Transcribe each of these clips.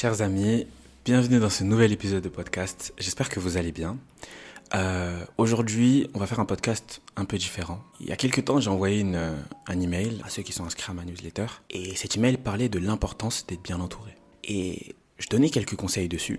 Chers amis, bienvenue dans ce nouvel épisode de podcast. J'espère que vous allez bien. Euh, Aujourd'hui, on va faire un podcast un peu différent. Il y a quelques temps, j'ai envoyé une, un email à ceux qui sont inscrits à ma newsletter. Et cet email parlait de l'importance d'être bien entouré. Et je donnais quelques conseils dessus.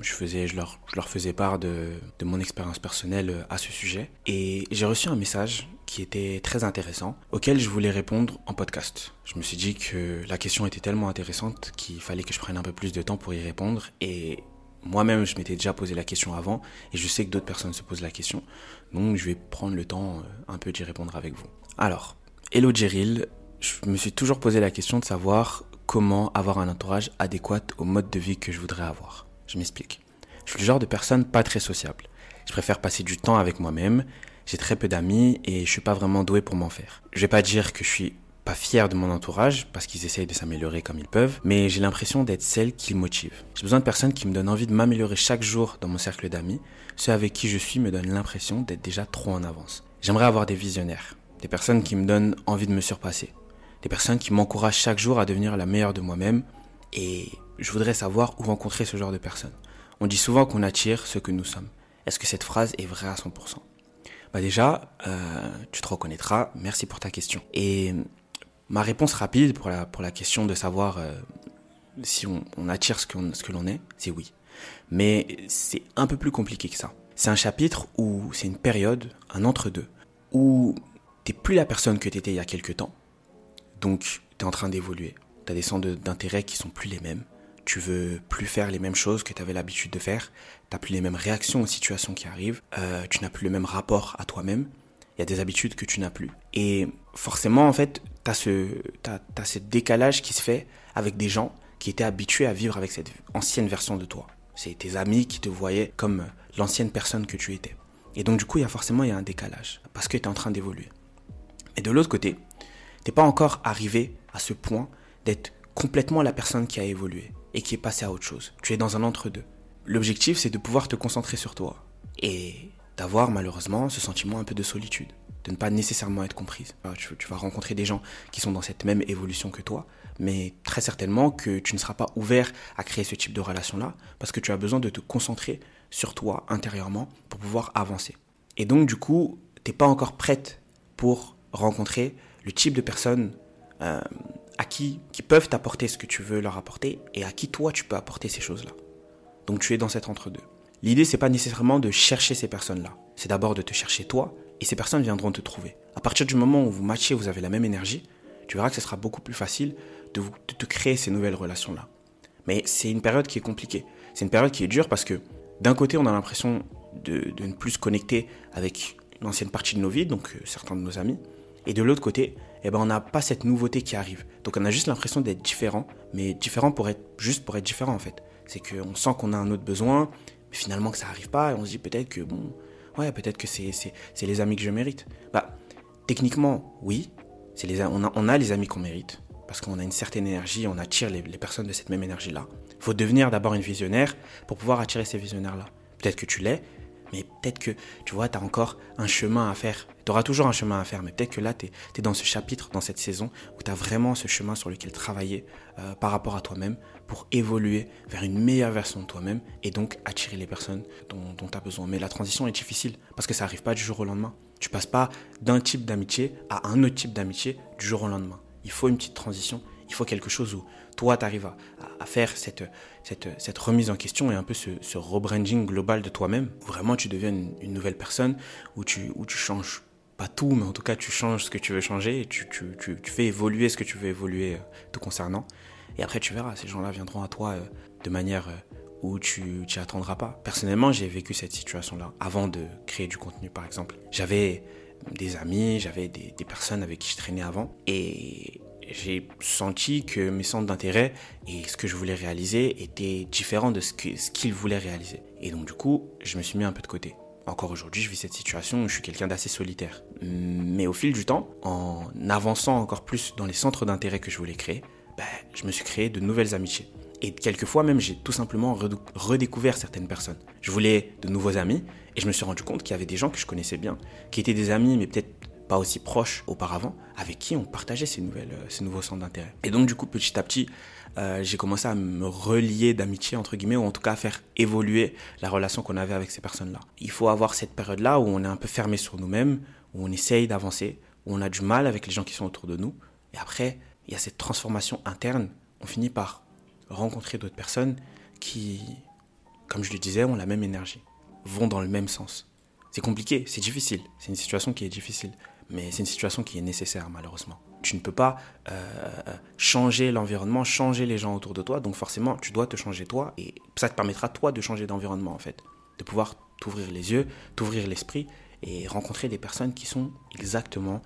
Je, faisais, je, leur, faisais part de, de mon expérience personnelle à ce sujet. Et j'ai reçu un message qui était très intéressant, auquel je voulais répondre en podcast. Je me suis dit que la question était tellement intéressante qu'il fallait que je prenne un peu plus de temps pour y répondre. Et moi-même, je m'étais déjà posé la question avant, et je sais que d'autres personnes se posent la question. Donc je vais prendre le temps euh, un peu d'y répondre avec vous. Alors, hello Jeril, je me suis toujours posé la question de savoir comment avoir un entourage adéquat au mode de vie que je voudrais avoir. Je m'explique. Je suis le genre de personne pas très sociable. Je préfère passer du temps avec moi-même, j'ai très peu d'amis et je suis pas vraiment doué pour m'en faire. Je vais pas dire que je suis pas fier de mon entourage parce qu'ils essayent de s'améliorer comme ils peuvent, mais j'ai l'impression d'être celle qui motive. J'ai besoin de personnes qui me donnent envie de m'améliorer chaque jour dans mon cercle d'amis. Ceux avec qui je suis me donnent l'impression d'être déjà trop en avance. J'aimerais avoir des visionnaires, des personnes qui me donnent envie de me surpasser, des personnes qui m'encouragent chaque jour à devenir la meilleure de moi-même et je voudrais savoir où rencontrer ce genre de personnes. On dit souvent qu'on attire ce que nous sommes. Est-ce que cette phrase est vraie à 100% bah déjà, euh, tu te reconnaîtras. Merci pour ta question. Et ma réponse rapide pour la, question de savoir euh, si on, attire ce que l'on est, c'est oui. Mais c'est un peu plus compliqué que ça. C'est un chapitre où c'est une période, un entre-deux, où t'es plus la personne que t'étais il y a quelques temps. Donc, t'es en train d'évoluer. T'as des centres d'intérêt qui sont plus les mêmes tu veux plus faire les mêmes choses que tu avais l'habitude de faire, tu plus les mêmes réactions aux situations qui arrivent, euh, tu n'as plus le même rapport à toi-même, il y a des habitudes que tu n'as plus. Et forcément, en fait, tu as ce, ce décalage qui se fait avec des gens qui étaient habitués à vivre avec cette ancienne version de toi. C'est tes amis qui te voyaient comme l'ancienne personne que tu étais. Et donc du coup, il y a forcément un décalage, parce que tu es en train d'évoluer. Et de l'autre côté, t'es pas encore arrivé à ce point d'être complètement la personne qui a évolué et qui est passé à autre chose. Tu es dans un entre-deux. L'objectif, c'est de pouvoir te concentrer sur toi et d'avoir malheureusement ce sentiment un peu de solitude, de ne pas nécessairement être comprise. Tu, vas rencontrer des gens qui sont dans cette même évolution que toi, mais très certainement que tu ne seras pas ouvert à créer ce type de relation-là parce que tu as besoin de te concentrer sur toi intérieurement pour pouvoir avancer. Et donc du coup, tu n'es pas encore prête pour rencontrer le type de personne euh, à qui, qui peuvent t'apporter ce que tu veux leur apporter et à qui toi tu peux apporter ces choses-là. Donc tu es dans cet entre-deux. L'idée c'est pas nécessairement de chercher ces personnes-là, c'est d'abord de te chercher toi et ces personnes viendront te trouver. À partir du moment où vous matchez, vous avez la même énergie, tu verras que ce sera beaucoup plus facile de, te créer ces nouvelles relations-là. Mais c'est une période qui est compliquée. C'est une période qui est dure parce que d'un côté on a l'impression de, de, ne plus se connecter avec une ancienne partie de nos vies, donc euh, certains de nos amis, et de l'autre côté, eh ben, on n'a pas cette nouveauté qui arrive. Donc on a juste l'impression d'être différent, mais différent pour être juste pour être différent en fait. C'est qu'on sent qu'on a un autre besoin, mais finalement que ça n'arrive pas, et on se dit peut-être que bon, ouais, peut-être que c'est, les amis que je mérite. Bah, techniquement, oui, c'est les, on, a, on a les amis qu'on mérite, parce qu'on a une certaine énergie, on attire les, les personnes de cette même énergie-là. Il faut devenir d'abord une visionnaire pour pouvoir attirer ces visionnaires-là. Peut-être que tu l'es, mais peut-être que, tu vois, tu as encore un chemin à faire. Tu auras toujours un chemin à faire, mais peut-être que là, tu es, dans ce chapitre, dans cette saison, où tu as vraiment ce chemin sur lequel travailler euh, par rapport à toi-même pour évoluer vers une meilleure version de toi-même et donc attirer les personnes dont, tu as besoin. Mais la transition est difficile parce que ça n'arrive pas du jour au lendemain. Tu passes pas d'un type d'amitié à un autre type d'amitié du jour au lendemain. Il faut une petite transition, il faut quelque chose où toi, tu arrives à, faire cette, cette, cette, remise en question et un peu ce, ce rebranding global de toi-même. Vraiment, tu deviens une, nouvelle personne où tu, où tu changes pas tout, mais en tout cas, tu changes ce que tu veux changer tu, tu, tu fais évoluer ce que tu veux évoluer euh, te concernant. Et après, tu verras, ces gens-là viendront à toi euh, de manière euh, où tu t'y attendras pas. Personnellement, j'ai vécu cette situation-là avant de créer du contenu, par exemple. J'avais des amis, j'avais des, des personnes avec qui je traînais avant et j'ai senti que mes centres d'intérêt et ce que je voulais réaliser étaient différents de ce qu'ils ce voulaient réaliser. Et donc du coup, je me suis mis un peu de côté. Encore aujourd'hui, je vis cette situation où je suis quelqu'un d'assez solitaire. Mais au fil du temps, en avançant encore plus dans les centres d'intérêt que je voulais créer, ben, je me suis créé de nouvelles amitiés. Et quelquefois même, j'ai tout simplement redécouvert certaines personnes. Je voulais de nouveaux amis et je me suis rendu compte qu'il y avait des gens que je connaissais bien, qui étaient des amis, mais peut-être pas aussi proches auparavant, avec qui on partageait ces, nouvelles, euh, ces nouveaux centres d'intérêt. Et donc du coup, petit à petit, euh, j'ai commencé à me relier d'amitié, entre guillemets, ou en tout cas à faire évoluer la relation qu'on avait avec ces personnes-là. Il faut avoir cette période-là où on est un peu fermé sur nous-mêmes, où on essaye d'avancer, où on a du mal avec les gens qui sont autour de nous. Et après, il y a cette transformation interne. On finit par rencontrer d'autres personnes qui, comme je le disais, ont la même énergie, vont dans le même sens. C'est compliqué, c'est difficile, c'est une situation qui est difficile, mais c'est une situation qui est nécessaire malheureusement. Tu ne peux pas euh, changer l'environnement, changer les gens autour de toi, donc forcément tu dois te changer toi, et ça te permettra toi de changer d'environnement en fait, de pouvoir t'ouvrir les yeux, t'ouvrir l'esprit et rencontrer des personnes qui sont exactement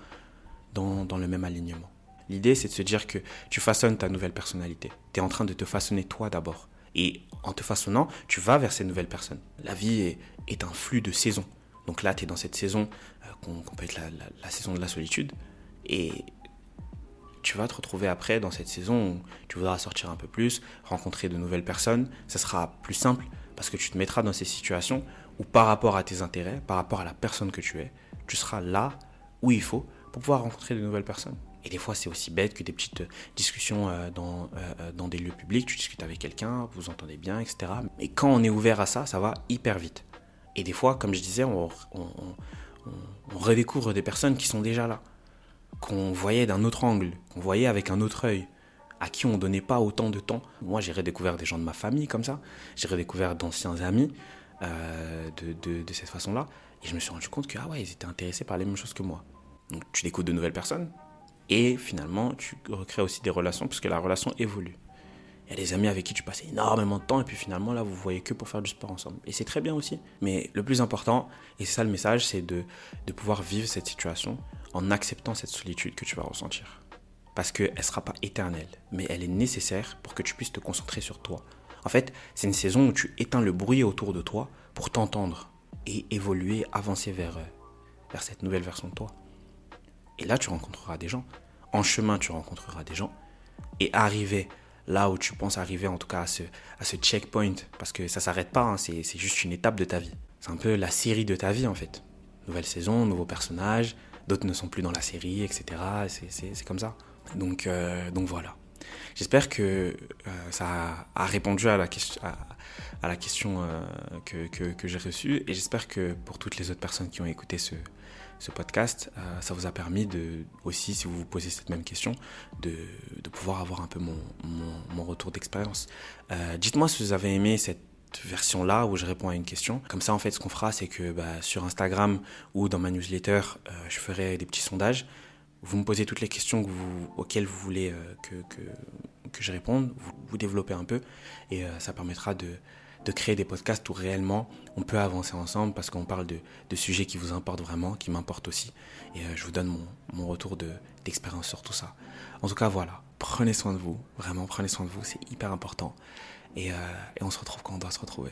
dans, dans le même alignement. L'idée, c'est de se dire que tu façonnes ta nouvelle personnalité. Tu es en train de te façonner toi d'abord. Et en te façonnant, tu vas vers ces nouvelles personnes. La vie est, est un flux de saisons. Donc là, tu es dans cette saison euh, qu'on peut être la, saison de la solitude. Et tu vas te retrouver après dans cette saison où tu voudras sortir un peu plus, rencontrer de nouvelles personnes. Ça sera plus simple parce que tu te mettras dans ces situations où par rapport à tes intérêts, par rapport à la personne que tu es, tu seras là où il faut pour pouvoir rencontrer de nouvelles personnes. Et des fois, c'est aussi bête que des petites discussions euh, dans, euh, dans des lieux publics. Tu discutes avec quelqu'un, vous entendez bien, etc. Mais quand on est ouvert à ça, ça va hyper vite. Et des fois, comme je disais, on, redécouvre des personnes qui sont déjà là, qu'on voyait d'un autre angle, qu'on voyait avec un autre œil, à qui on donnait pas autant de temps. Moi, j'ai redécouvert des gens de ma famille comme ça, j'ai redécouvert d'anciens amis euh, de, de, cette façon-là, et je me suis rendu compte que ah ouais, ils étaient intéressés par les mêmes choses que moi. Donc tu découvres de nouvelles personnes, et finalement, tu recrées aussi des relations puisque la relation évolue. Il y a des amis avec qui tu passes énormément de temps et puis finalement là vous voyez que pour faire du sport ensemble. Et c'est très bien aussi. Mais le plus important, et c'est ça le message, c'est de, de pouvoir vivre cette situation en acceptant cette solitude que tu vas ressentir. Parce qu'elle ne sera pas éternelle, mais elle est nécessaire pour que tu puisses te concentrer sur toi. En fait, c'est une saison où tu éteins le bruit autour de toi pour t'entendre et évoluer, avancer vers, vers cette nouvelle version de toi. Et là, tu rencontreras des gens. En chemin, tu rencontreras des gens. Et arriver là où tu penses arriver, en tout cas à ce, à ce checkpoint, parce que ça s'arrête pas, hein, c'est juste une étape de ta vie. C'est un peu la série de ta vie, en fait. Nouvelle saison, nouveaux personnages, d'autres ne sont plus dans la série, etc. C'est comme ça. Donc, euh, donc voilà. J'espère que euh, ça a répondu à la question, euh, que, j'ai reçue et j'espère que pour toutes les autres personnes qui ont écouté ce, podcast, euh, ça vous a permis de, aussi, si vous vous posez cette même question, de, pouvoir avoir un peu mon, retour d'expérience. Dites-moi si vous avez aimé cette version-là où je réponds à une question. Comme ça, en fait, ce qu'on fera, c'est que bah, sur Instagram ou dans ma newsletter, je ferai des petits sondages. Vous me posez toutes les questions auxquelles vous voulez euh, que, que, que, je réponde, vous, développez un peu, et euh, ça permettra de de créer des podcasts où réellement on peut avancer ensemble parce qu'on parle de, de, sujets qui vous importent vraiment, qui m'importent aussi. Et euh, je vous donne mon, mon retour d'expérience sur tout ça. En tout cas, voilà, prenez soin de vous, vraiment prenez soin de vous, c'est hyper important. Et, et on se retrouve quand on doit se retrouver.